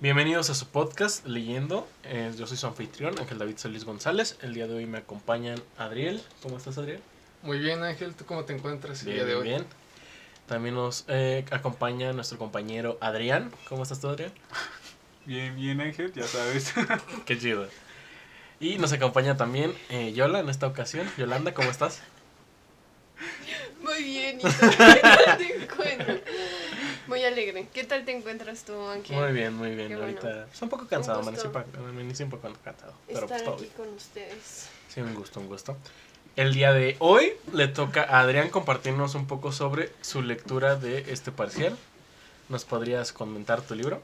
Bienvenidos a su podcast Leyendo. Eh, yo soy su anfitrión, Ángel David Solís González. El día de hoy me acompañan Adriel. ¿Cómo estás, Adriel? Muy bien, Ángel. ¿Tú cómo te encuentras el Bien, día de bien, hoy? bien. También nos eh, acompaña nuestro compañero Adrián. ¿Cómo estás tú, Adrián? Bien, bien Ángel, ya sabes. Qué chido. Y nos acompaña también eh, Yola en esta ocasión. Yolanda, ¿cómo estás? Muy bien, ¿y tú? ¿Qué tal te encuentras? Muy alegre. ¿Qué tal te encuentras tú, Ángel? Muy bien, muy bien. Qué bueno. Ahorita estoy un poco cansado, Un amanecí, amanecí un poco cansado. Pero Estar pues todo aquí bien. con ustedes. Sí, un gusto, un gusto. El día de hoy le toca a Adrián compartirnos un poco sobre su lectura de este parcial. ¿Nos podrías comentar tu libro?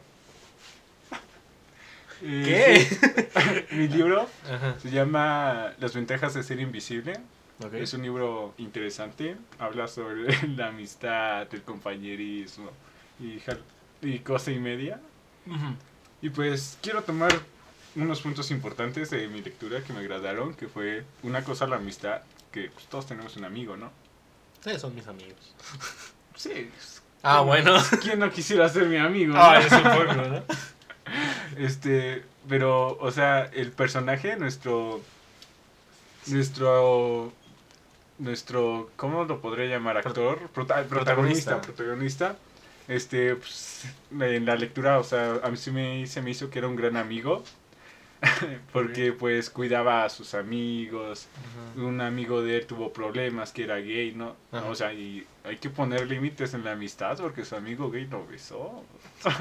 ¿Qué? Mi libro Ajá. se llama Las ventajas de ser invisible. ok. Es un libro interesante. Habla sobre la amistad, el compañerismo y, cosa y media. Y pues quiero tomar unos puntos importantes de mi lectura que me agradaron, que fue una cosa la amistad, que pues, todos tenemos un amigo, ¿no? Sí, son mis amigos. Sí. Ah, bueno. ¿Quién no quisiera ser mi amigo? no? Ah, poco, ¿no? Este, pero, o sea, el personaje, nuestro, nuestro, nuestro, ¿cómo lo podría llamar? Actor, Prota- Protagonista. protagonista, protagonista. Este, pues, en la lectura, o sea, a mí sí me, se me hizo que era un gran amigo. Porque, pues, cuidaba a sus amigos. Un amigo de él tuvo problemas, que era gay, ¿no? Ajá. O sea, y hay que poner límites en la amistad porque su amigo gay lo besó.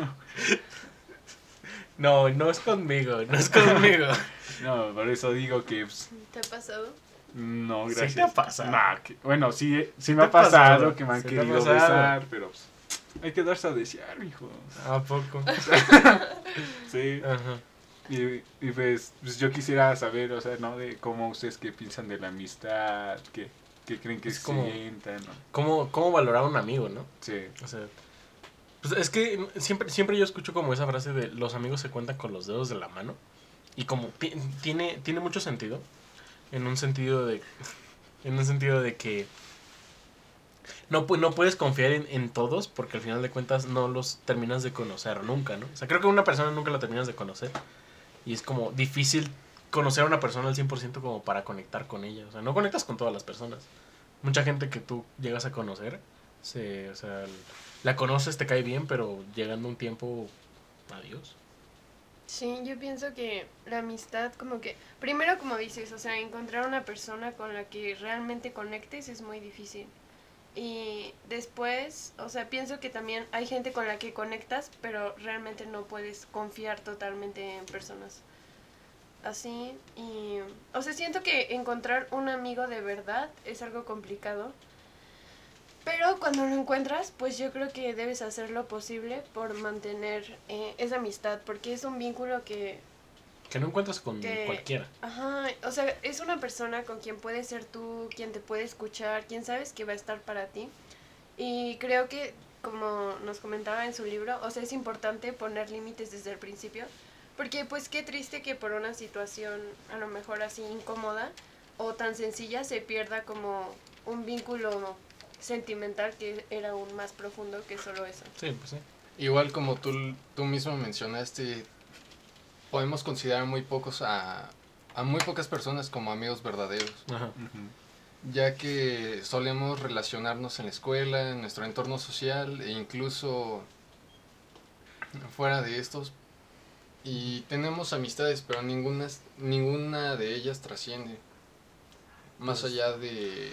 No, no es conmigo, no es conmigo. No, por eso digo que pues, ¿Te ha pasado? no, Sí gracias. te ha pasado. Nah, que- bueno, sí, sí me ha pasado, pasado, que me han sí querido pasado. besar, pero pues, hay que darse a desear, hijo. ¿A poco? Sí. Ajá. Y, y pues, pues yo quisiera saber, o sea, ¿no? De cómo ustedes qué piensan de la amistad, qué, qué creen que Es como- sientan, ¿no? ¿Cómo, ¿Cómo valorar a un amigo, no? Sí. O sea, pues es que siempre, siempre yo escucho como esa frase de los amigos se cuentan con los dedos de la mano. Y como ti- tiene, tiene mucho sentido. En un sentido de. En un sentido de que. No, no puedes confiar en, en todos porque al final de cuentas no los terminas de conocer nunca, ¿no? O sea, creo que una persona nunca la terminas de conocer. Y es como difícil conocer a una persona al 100% como para conectar con ella. O sea, no conectas con todas las personas. Mucha gente que tú llegas a conocer, se, o sea, la conoces, te cae bien, pero llegando un tiempo, adiós. Sí, yo pienso que la amistad como que, primero como dices, o sea, encontrar una persona con la que realmente conectes es muy difícil. Y después, o sea, pienso que también hay gente con la que conectas, pero realmente no puedes confiar totalmente en personas así. Y, o sea, siento que encontrar un amigo de verdad es algo complicado. Pero cuando lo encuentras, pues yo creo que debes hacer lo posible por mantener eh, esa amistad, porque es un vínculo que, Que no encuentras con Que- cualquiera. ajá, o sea, es una persona con quien puedes ser tú, quien te puede escuchar, quien sabes que va a estar para ti. Y creo que, como nos comentaba en su libro, o sea, es importante poner límites desde el principio, porque pues qué triste que por una situación a lo mejor así incómoda o tan sencilla se pierda como un vínculo sentimental que era aún más profundo que solo eso. Sí, pues sí. Igual como tú, tú mismo mencionaste, podemos considerar muy pocos a, a muy pocas personas como amigos verdaderos, Ajá. Ya que solemos relacionarnos en la escuela, en nuestro entorno social e incluso fuera de estos. Y tenemos amistades, pero ninguna, ninguna de ellas trasciende, más Pues- allá de,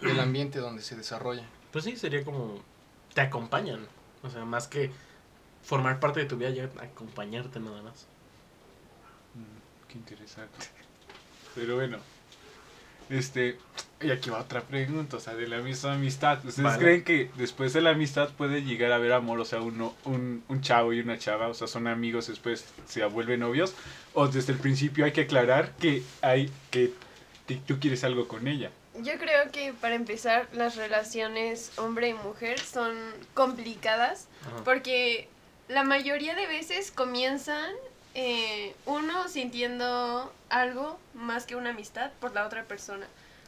del ambiente donde se desarrolla. Pues sí, sería como. Te acompañan. O sea, más que formar parte de tu vida, ya acompañarte nada más. Mm, Qué interesante. Pero bueno, este, y aquí va otra pregunta, o sea, de la misma amistad. ¿Ustedes Vale. creen que después de la amistad puede llegar a haber amor? O sea, uno, un, un chavo y una chava, o sea, son amigos, después se vuelven novios. O desde el principio hay que aclarar que hay que tú quieres algo con ella. Yo creo que para empezar las relaciones hombre y mujer son complicadas Ajá. porque la mayoría de veces comienzan eh, uno sintiendo algo más que una amistad por la otra persona.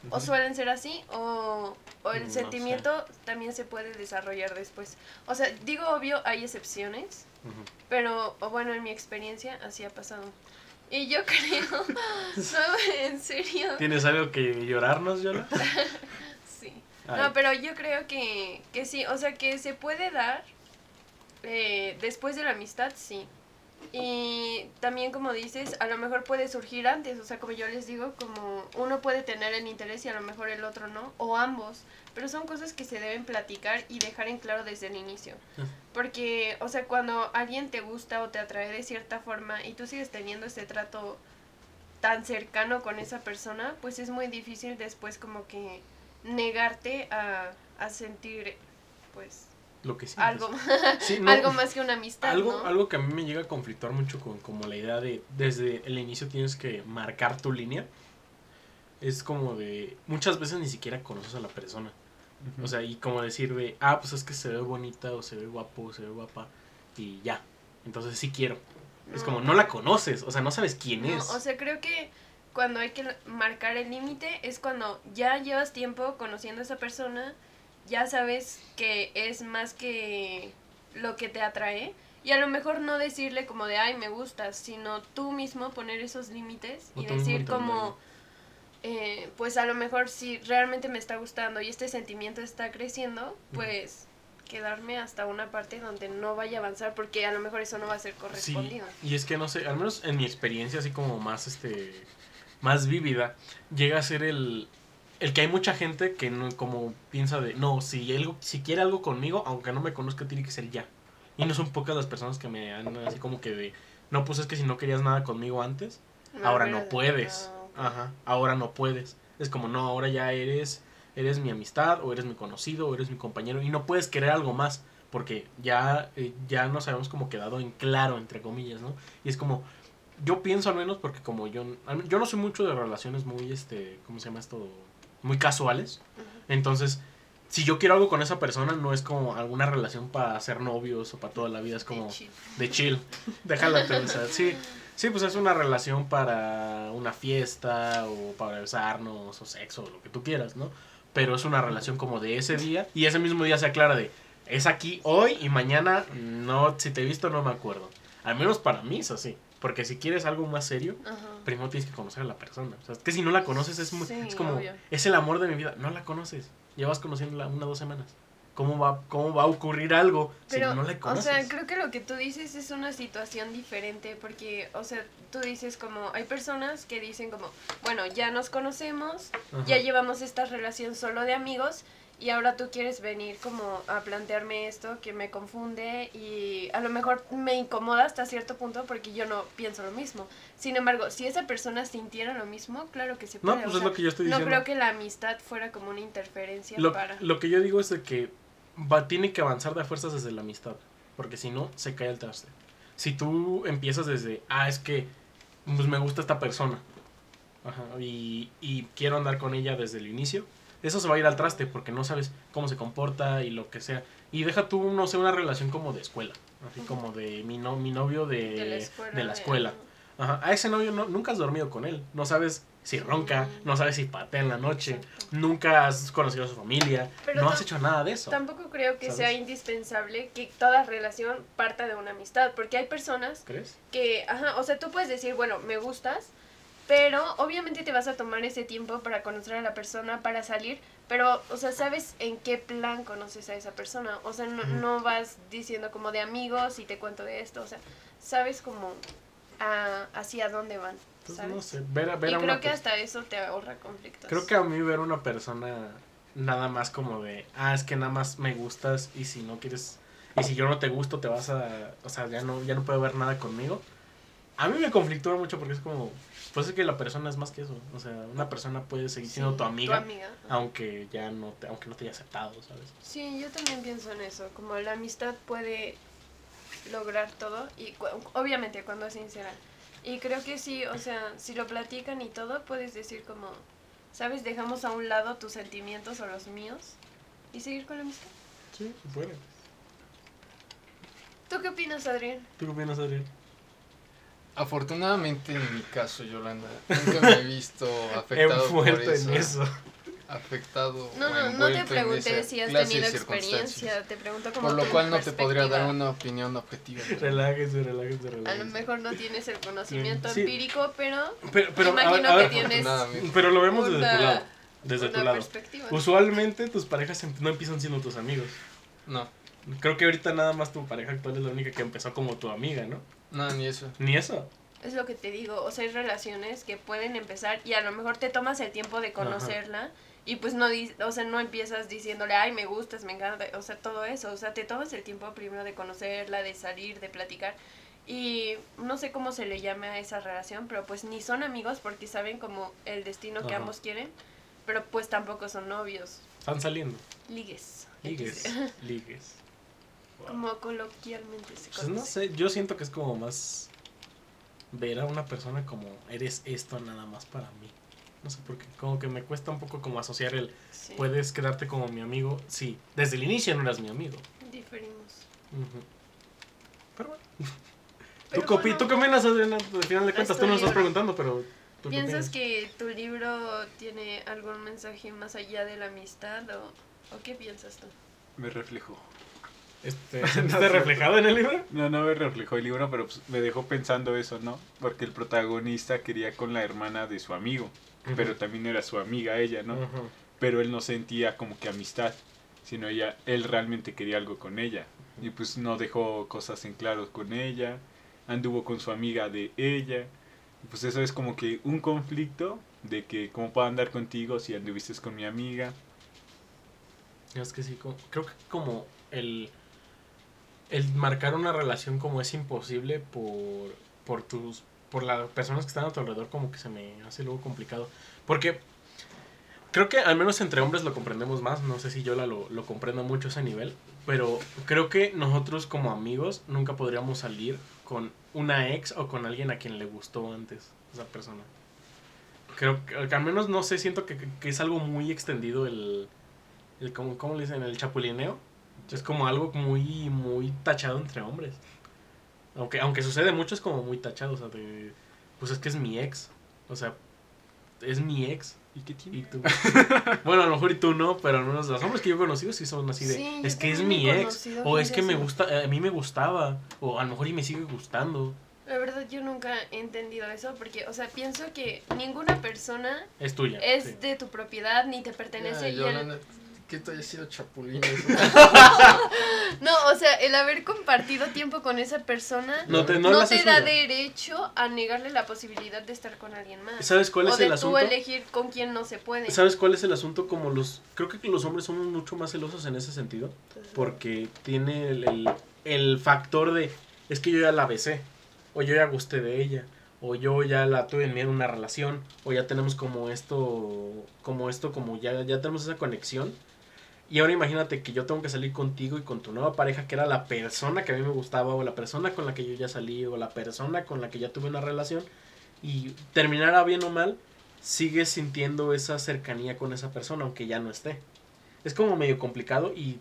O suelen ser así, o, o el No sé. sentimiento también se puede desarrollar después. O sea, digo obvio, hay excepciones. Pero, o bueno, en mi experiencia así ha pasado. Y yo creo, no, en serio, ¿Tienes algo que llorarnos, Yola? sí. Ay. No, pero yo creo que, que sí, o sea, que se puede dar eh, después de la amistad, sí. Y también, como dices, a lo mejor puede surgir antes, o sea, como yo les digo, como uno puede tener el interés y a lo mejor el otro no, o ambos, pero son cosas que se deben platicar y dejar en claro desde el inicio. Ujú. Porque, o sea, cuando alguien te gusta o te atrae de cierta forma y tú sigues teniendo ese trato tan cercano con esa persona, pues es muy difícil después como que negarte a, a sentir, pues, Lo que algo, Sí, no, algo más que una amistad, Algo, ¿no? algo que a mí me llega a conflictuar mucho con como la idea de desde el inicio tienes que marcar tu línea. Es como de muchas veces ni siquiera conoces a la persona. O sea, y como decir de, ah, pues es que se ve bonita o se ve guapo o se ve guapa y ya. Entonces sí quiero. Es como no la conoces, o sea, no sabes quién No, es. o sea, creo que cuando hay que marcar el límite es cuando ya llevas tiempo conociendo a esa persona, ya sabes que es más que lo que te atrae. Y a lo mejor no decirle como de, ay, me gustas, sino tú mismo poner esos límites y decir como, eh, pues a lo mejor si realmente me está gustando y este sentimiento está creciendo, pues quedarme hasta una parte donde no vaya a avanzar porque a lo mejor eso no va a ser Sí, correspondido. y es que no sé, al menos en mi experiencia así como más este más vívida, llega a ser el el que hay mucha gente que no, como piensa de, no, si algo si quiere algo conmigo, aunque no me conozca tiene que ser ya. Y no son pocas las personas que me han así como que de, no, pues es que si no querías nada conmigo antes, ahora no puedes. Ajá, ahora no puedes. Es como, no, ahora ya eres eres mi amistad o eres mi conocido o eres mi compañero y no puedes querer algo más porque ya eh, ya nos habíamos como quedado en claro entre comillas, ¿no? Y es como yo pienso al menos porque como yo yo no soy mucho de relaciones muy este, ¿cómo se llama esto? Muy casuales. Entonces, si yo quiero algo con esa persona no es como alguna relación para ser novios o para toda la vida, es como De chill. de chill. Déjala sea, sí. Sí, pues es una relación para una fiesta o para besarnos o sexo o lo que tú quieras, ¿no? Pero es una relación como de ese día y ese mismo día se aclara de es aquí hoy y mañana no, si te he visto no me acuerdo. Al menos para mí es así. Porque si quieres algo más serio, Ajá. primero tienes que conocer a la persona. O sea, es que si no la conoces es, muy, Sí, es como, obvio. es el amor de mi vida. No la conoces. Llevas conociéndola una o dos semanas. ¿Cómo va, ¿Cómo va a ocurrir algo Pero, si no la o conoces? sea, creo que lo que tú dices es una situación diferente porque, o sea, tú dices como, hay personas que dicen como, bueno, ya nos conocemos, Ajá. ya llevamos esta relación solo de amigos y ahora tú quieres venir como a plantearme esto que me confunde y a lo mejor me incomoda hasta cierto punto porque yo no pienso lo mismo. Sin embargo, si esa persona sintiera lo mismo, claro que se No, puede. pues o es lo que yo estoy no diciendo. creo que la amistad fuera como una interferencia Lo, para... lo que yo digo es de que va, tiene que avanzar de fuerzas desde la amistad. Porque si no, se cae el traste. Si tú empiezas desde, ah, es que pues, me gusta esta persona. Ajá, y, y quiero andar con ella desde el inicio. Eso se va a ir al traste porque no sabes cómo se comporta y lo que sea. Y deja tú, no sé, una relación como de escuela. Así como de mi, no, mi novio de, de la escuela. de la escuela. Ajá, a ese novio no, nunca has dormido con él. No sabes si ronca, no sabes si patea en la noche. Exacto. Nunca has conocido a su familia. Pero no has hecho nada de eso. Tampoco creo que ¿Sabes? sea indispensable que toda relación parta de una amistad, porque hay personas ¿Crees? que, ajá, o sea, tú puedes decir, bueno, me gustas, pero obviamente te vas a tomar ese tiempo para conocer a la persona, para salir, pero, o sea, sabes en qué plan conoces a esa persona, o sea, no, no vas diciendo como de amigos y te cuento de esto, o sea, sabes como a, hacia dónde van, ¿sabes? no sé. Ver, a- ver y a creo una que hasta eso te ahorra conflictos. Creo que a mí ver a una persona nada más como de, ah, es que nada más me gustas y si no quieres, y si yo no te gusto te vas a, o sea, ya no, ya no puede ver nada conmigo. A mí me conflictúa mucho porque es como, pues es que la persona es más que eso. O sea, una persona puede seguir siendo Sí, tu amiga, amiga, ajá. aunque ya no te, aunque no te haya aceptado, ¿sabes? Sí, yo también pienso en eso, como la amistad puede lograr todo y cu- obviamente cuando es sincera. Y creo que sí, o sea, si lo platican y todo, puedes decir como, ¿sabes? Dejamos a un lado tus sentimientos o los míos y seguir con la amistad. Sí, se puede. ¿Tú qué opinas, Adrián? ¿Tú qué opinas, Adrián? Afortunadamente en mi caso, Yolanda, nunca me he visto afectado por Envuelto eso. en eso. afectado. No, no, no te pregunté si has tenido experiencia, te pregunto como Por lo cual no te podría dar una opinión objetiva. Relájese, relájese, A lo relájese. mejor no tienes el conocimiento Sí. empírico, pero Pero, pero, a ver, imagino a ver, que tienes pero lo vemos desde tu una- lado. Desde una tu lado. perspectiva. Usualmente tus parejas no empiezan siendo tus amigos. No, Creo que ahorita nada más tu pareja actual es la única que empezó como tu amiga, ¿no? No, ni eso. Ni eso. Es lo que te digo, o sea, hay relaciones que pueden empezar y a lo mejor te tomas el tiempo de conocerla y pues no, o sea, no empiezas diciéndole, ay, me gustas, me encanta, o sea, todo eso, o sea, te tomas el tiempo primero de conocerla, de salir, de platicar y no sé cómo se le llame a esa relación, pero pues ni son amigos porque saben como el destino que Ajá. ambos quieren, pero pues tampoco son novios, Están saliendo. ligues. Ligues. Ligues. Como coloquialmente se Pues no conoce. sé, yo siento que es como más ver a una persona como eres esto nada más para mí. No sé por qué, como que me cuesta un poco como asociar el Sí, puedes quedarte como mi amigo. Sí, desde el inicio no eras mi amigo. diferimos. Ujú. Pero bueno. Pero ¿Tú, bueno. ¿Tú qué opinas, Adriana? Al final de cuentas, tú no Estoy- estás preguntando, pero... ¿tú ¿Piensas que tu libro tiene algún mensaje más allá de la amistad o, o qué piensas tú? Me reflejó. Este, ¿Sentiste reflejado en el libro? No, no me reflejó el libro, pero pues, me dejó pensando eso, ¿no? Porque el protagonista quería con la hermana de su amigo, pero también era su amiga ella, ¿no? Pero él no sentía como que amistad, sino ella, él realmente quería algo con ella. Y pues no dejó cosas en claro con ella, anduvo con su amiga de ella. Pues eso es como que un conflicto de que cómo puedo andar contigo si anduviste con mi amiga. Es que sí, como- creo que como el, el marcar una relación como es imposible por, por tus por las personas que están a tu alrededor como que se me hace luego complicado. Porque creo que al menos entre hombres lo comprendemos más, no sé si yo la lo, lo comprendo mucho ese nivel, pero creo que nosotros como amigos nunca podríamos salir con una ex o con alguien a quien le gustó antes esa persona. Creo que al menos no sé, siento que, que es algo muy extendido el, el ¿cómo, cómo le dicen? El chapulineo. Es como algo muy, muy tachado entre hombres. Aunque, aunque sucede mucho, es como muy tachado. O sea, de, pues es que es mi ex. O sea, es mi ex. ¿Y qué tiene? Y tú. bueno, a lo mejor y tú no, pero menos los hombres que yo he conocido sí son así de. Sí, es que es mi ex. O es que me gusta, a mí me gustaba. O a lo mejor y me sigue gustando. La verdad yo nunca he entendido eso porque, o sea, pienso que ninguna persona Es tuya. es sí. de tu propiedad ni te pertenece. Y yo, el- que tú hayas sido chapulín. No, o sea, el haber compartido tiempo con esa persona No te, no, no la te haces da derecho a negarle la posibilidad de estar con alguien más. ¿Sabes cuál o es de el tú asunto? elegir con quién no se puede. ¿Sabes cuál es el asunto? Como los. Creo que los hombres somos mucho más celosos en ese sentido. Porque tiene el, el, el factor de. Es que yo ya la besé. O yo ya gusté de ella. O yo ya la tuve en una relación. O ya tenemos como esto. Como esto, como ya, ya tenemos esa conexión. Y ahora imagínate que yo tengo que salir contigo y con tu nueva pareja, que era la persona que a mí me gustaba, o la persona con la que yo ya salí, o la persona con la que ya tuve una relación, y terminara bien o mal, sigues sintiendo esa cercanía con esa persona, aunque ya no esté. Es como medio complicado y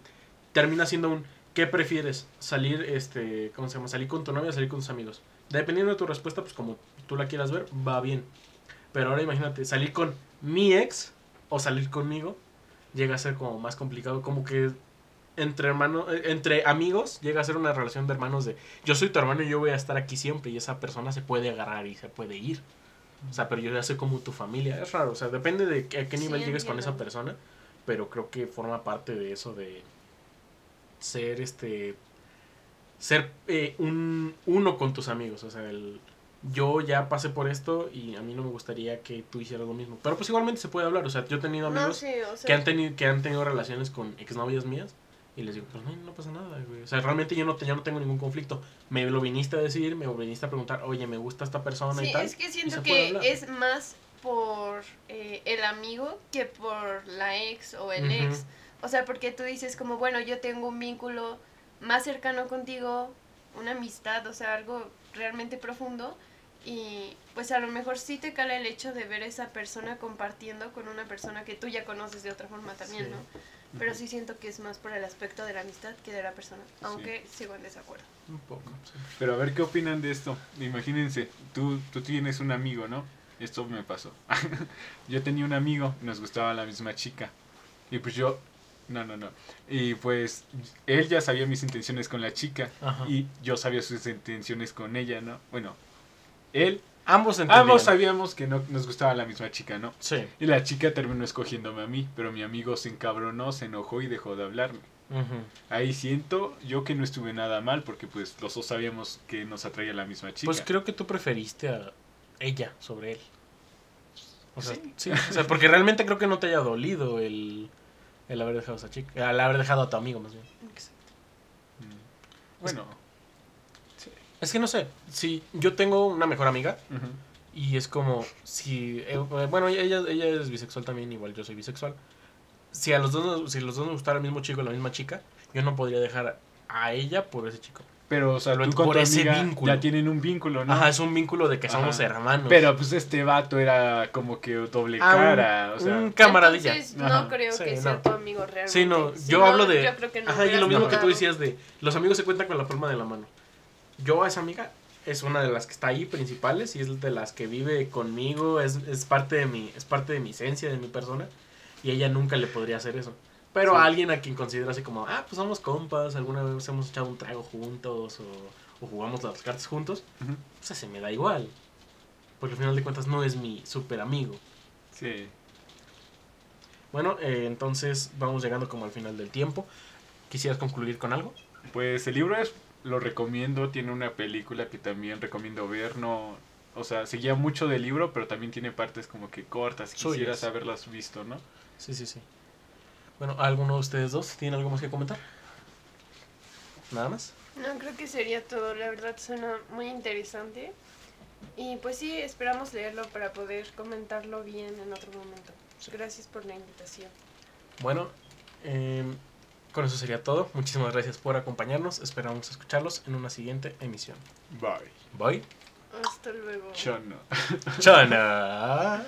termina siendo un ¿qué prefieres? Salir, este, ¿cómo se llama? Salir con tu novia o salir con tus amigos. Dependiendo de tu respuesta, pues como tú la quieras ver, va bien. Pero ahora imagínate, salir con mi ex o salir conmigo llega a ser como más complicado, como que entre hermanos, entre amigos llega a ser una relación de hermanos de yo soy tu hermano y yo voy a estar aquí siempre y esa persona se puede agarrar y se puede ir. O sea, pero yo ya soy como tu familia. Es raro, o sea, depende de a qué Sí, nivel llegues con esa persona, pero creo que forma parte de eso de ser este ser eh, un uno con tus amigos, o sea, el yo ya pasé por esto y a mí no me gustaría que tú hicieras lo mismo. Pero pues igualmente se puede hablar, o sea, yo he tenido No amigos sé, o sea, que han tenido que han tenido relaciones con exnovias mías y les digo, pues no, no pasa nada, güey. O sea, realmente yo no, te, yo no tengo ningún conflicto. Me lo viniste a decir, me viniste a preguntar, oye, me gusta esta persona sí, y tal. es que siento que es más por eh, el amigo que por la ex o el ex. O sea, porque tú dices como, bueno, yo tengo un vínculo más cercano contigo, una amistad, o sea, algo realmente profundo. Y pues a lo mejor sí te cala el hecho de ver a esa persona compartiendo con una persona que tú ya conoces de otra forma también, Sí. ¿no? Pero sí siento que es más por el aspecto de la amistad que de la persona, aunque sigo en desacuerdo. Un poco, sí. Pero a ver qué opinan de esto. Imagínense, tú, tú tienes un amigo, ¿no? esto me pasó. yo tenía un amigo, nos gustaba la misma chica. Y pues yo, no, no, no. Y pues él ya sabía mis intenciones con la chica. Ajá. Y yo sabía sus intenciones con ella, ¿no? Bueno, él, Ambos entendían. ambos sabíamos que no nos gustaba la misma chica, ¿no? Sí. Y la chica terminó escogiéndome a mí, pero mi amigo se encabronó, se enojó y dejó de hablarme. Ujú. Ahí siento yo que no estuve nada mal porque pues los dos sabíamos que nos atraía la misma chica. Pues creo que tú preferiste a ella sobre él. O sea, Sí. sí. o sea, porque realmente creo que no te haya dolido el, el haber dejado a esa chica. El haber dejado a tu amigo, más bien. Mm. Bueno. Es que no sé, si yo tengo una mejor amiga y es como si eh, bueno, ella ella es bisexual también, igual yo soy bisexual. Si a los dos nos- si los dos nos gustara el mismo chico, la misma chica, yo no podría dejar a ella por ese chico. Pero, o sea, Lo- tú con por tu ese amiga vínculo. ya tienen un vínculo, ¿no? Ajá, es un vínculo de que somos hermanos. Pero pues este vato era como que doble Ah, un- cara, o sea... un camaradilla. Entonces, Ajá. no creo Sí, que sea no. tu amigo realmente. Sí, no, Si yo no, hablo de... Yo creo que no Ajá, y lo mismo que tú decías de... Los amigos se cuentan con la palma de la mano. Yo a esa amiga es una de las que está ahí principales y es de las que vive conmigo, es, es, parte, de mi, es parte de mi esencia, de mi persona. Y ella nunca le podría hacer eso. Pero Sí. a alguien a quien considera así como, ah, pues somos compas, alguna vez hemos echado un trago juntos o, o jugamos las cartas juntos, o sea, se me da igual. Porque al final de cuentas no es mi super amigo. Sí. Bueno, eh, entonces vamos llegando como al final del tiempo. ¿Quisieras concluir con algo? Pues el libro es, lo recomiendo, tiene una película que también recomiendo ver, no... O sea, seguía mucho del libro, pero también tiene partes como que cortas, Suyas. quisieras haberlas visto, ¿no? Sí, sí, sí. Bueno, ¿alguno de ustedes dos tiene algo más que comentar? ¿Nada más? No, creo que sería todo. La verdad suena muy interesante. Y pues sí, esperamos leerlo para poder comentarlo bien en otro momento. Gracias por la invitación. Bueno, eh, con eso sería todo. Muchísimas gracias por acompañarnos. Esperamos escucharlos en una siguiente emisión. Bye. Bye. Hasta luego. Chono. Chana.